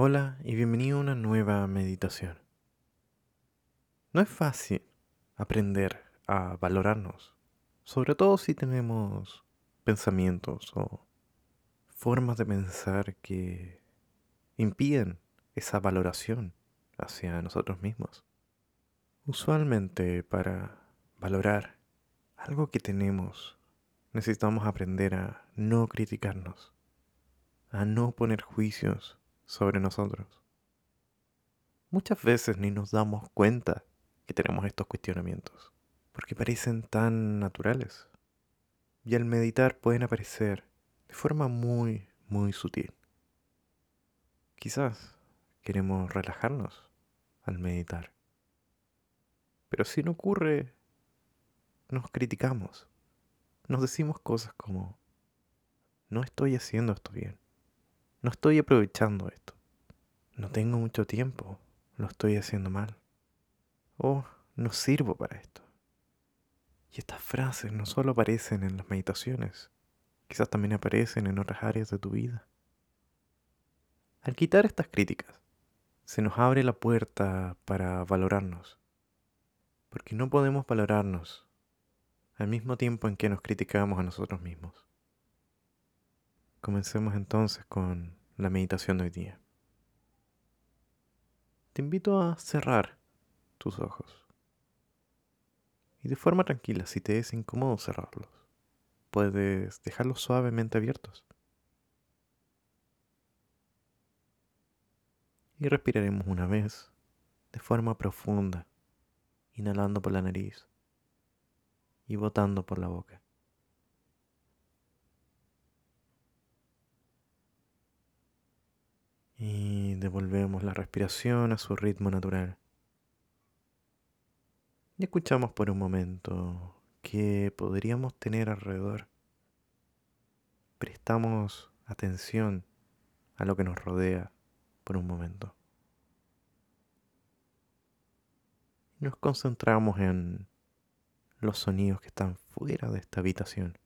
Hola y bienvenido a una nueva meditación. No es fácil aprender a valorarnos, sobre todo si tenemos pensamientos o formas de pensar que impiden esa valoración hacia nosotros mismos. Usualmente para valorar algo que tenemos necesitamos aprender a no criticarnos, a no poner juicios sobre nosotros. Muchas veces ni nos damos cuenta que tenemos estos cuestionamientos, porque parecen tan naturales. Y al meditar pueden aparecer de forma muy, muy sutil. Quizás queremos relajarnos al meditar. Pero si no ocurre, nos criticamos. Nos decimos cosas como, no estoy haciendo esto bien. No estoy aprovechando esto. No tengo mucho tiempo. Lo estoy haciendo mal. O no sirvo para esto. Y estas frases no solo aparecen en las meditaciones, quizás también aparecen en otras áreas de tu vida. Al quitar estas críticas, se nos abre la puerta para valorarnos, porque no podemos valorarnos al mismo tiempo en que nos criticamos a nosotros mismos. Comencemos entonces con la meditación de hoy día. Te invito a cerrar tus ojos. Y de forma tranquila, si te es incómodo cerrarlos, puedes dejarlos suavemente abiertos. Y respiraremos una vez de forma profunda, inhalando por la nariz y botando por la boca. Y devolvemos la respiración a su ritmo natural. Y escuchamos por un momento que podríamos tener alrededor. Prestamos atención a lo que nos rodea por un momento. Nos concentramos en los sonidos que están fuera de esta habitación.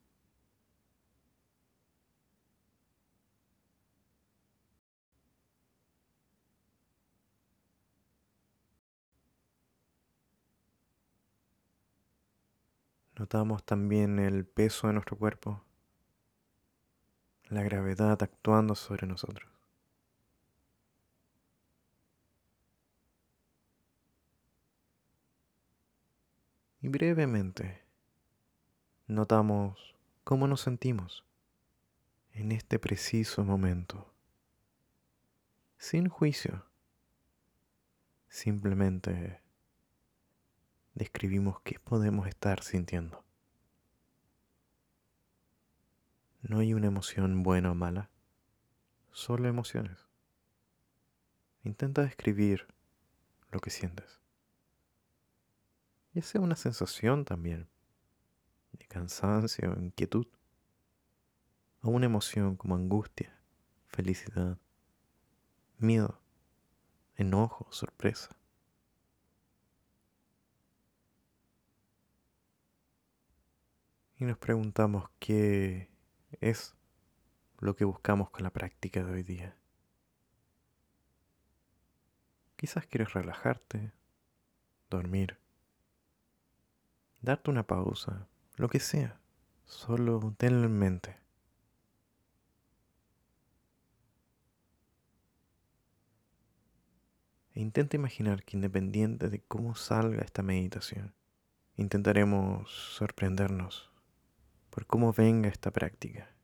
Notamos también el peso de nuestro cuerpo, la gravedad actuando sobre nosotros. Y brevemente notamos cómo nos sentimos en este preciso momento, sin juicio, simplemente describimos qué podemos estar sintiendo. No hay una emoción buena o mala, solo emociones. Intenta describir lo que sientes. Ya sea una sensación también de cansancio, inquietud, o una emoción como angustia, felicidad, miedo, enojo, sorpresa. Y nos preguntamos qué es lo que buscamos con la práctica de hoy día. Quizás quieres relajarte, dormir, darte una pausa, lo que sea, solo tenlo en mente. E intenta imaginar que independiente de cómo salga esta meditación, intentaremos sorprendernos por cómo venga esta práctica,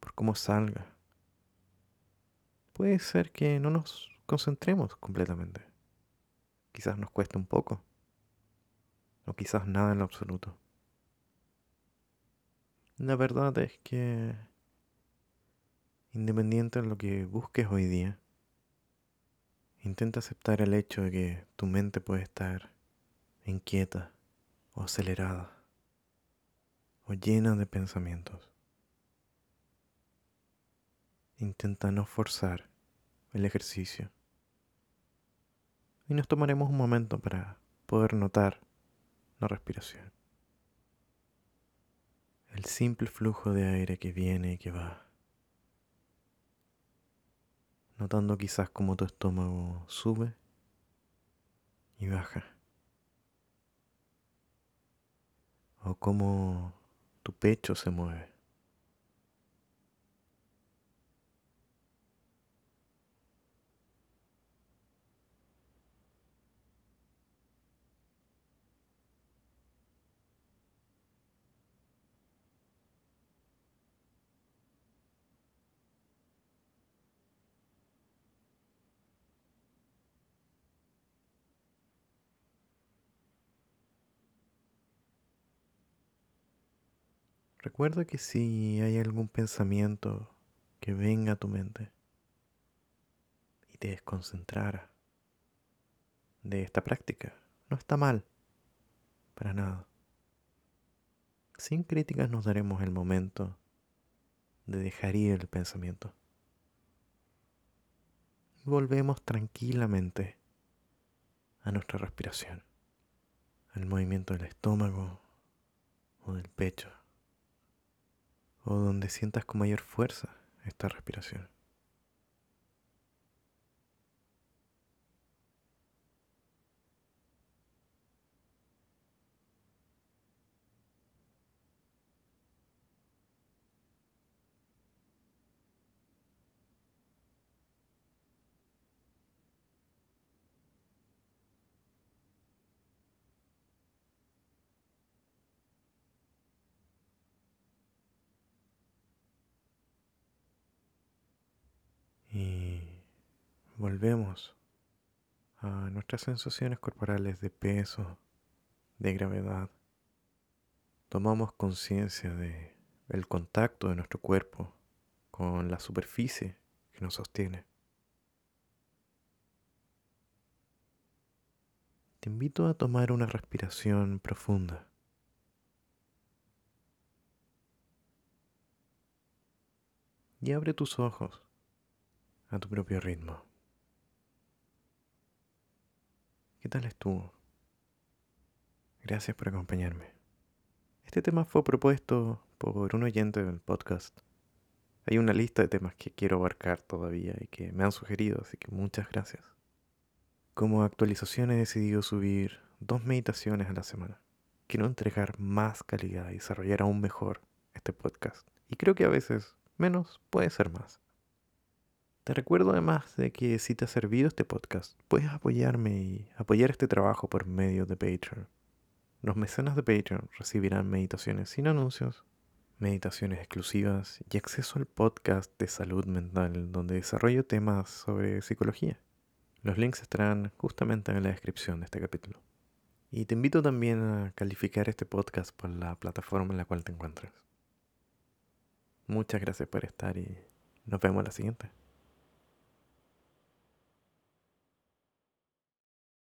por cómo salga. Puede ser que no nos concentremos completamente. Quizás nos cueste un poco. O quizás nada en lo absoluto. La verdad es que, independiente de lo que busques hoy día, intenta aceptar el hecho de que tu mente puede estar inquieta o acelerada o llena de pensamientos. Intenta no forzar el ejercicio. Y nos tomaremos un momento para poder notar la respiración. El simple flujo de aire que viene y que va. notando quizás cómo tu estómago sube y baja. O cómo tu pecho se mueve. Recuerda que si hay algún pensamiento que venga a tu mente y te desconcentrara de esta práctica, no está mal, para nada. Sin críticas nos daremos el momento de dejar ir el pensamiento. Y volvemos tranquilamente a nuestra respiración, al movimiento del estómago o del pecho o donde sientas con mayor fuerza esta respiración. Volvemos a nuestras sensaciones corporales de peso, de gravedad. Tomamos conciencia de el contacto de nuestro cuerpo con la superficie que nos sostiene. Te invito a tomar una respiración profunda. Y abre tus ojos a tu propio ritmo. ¿Qué tal estuvo? Gracias por acompañarme. Este tema fue propuesto por un oyente del podcast. Hay una lista de temas que quiero abarcar todavía y que me han sugerido, así que muchas gracias. Como actualización he decidido subir dos meditaciones a la semana. Quiero entregar más calidad y desarrollar aún mejor este podcast. Y creo que a veces menos puede ser más. Te recuerdo además de que si te ha servido este podcast, puedes apoyarme y apoyar este trabajo por medio de Patreon. Los mecenas de Patreon recibirán meditaciones sin anuncios, meditaciones exclusivas y acceso al podcast de salud mental donde desarrollo temas sobre psicología. Los links estarán justamente en la descripción de este capítulo. Y te invito también a calificar este podcast por la plataforma en la cual te encuentras. Muchas gracias por estar y nos vemos la siguiente.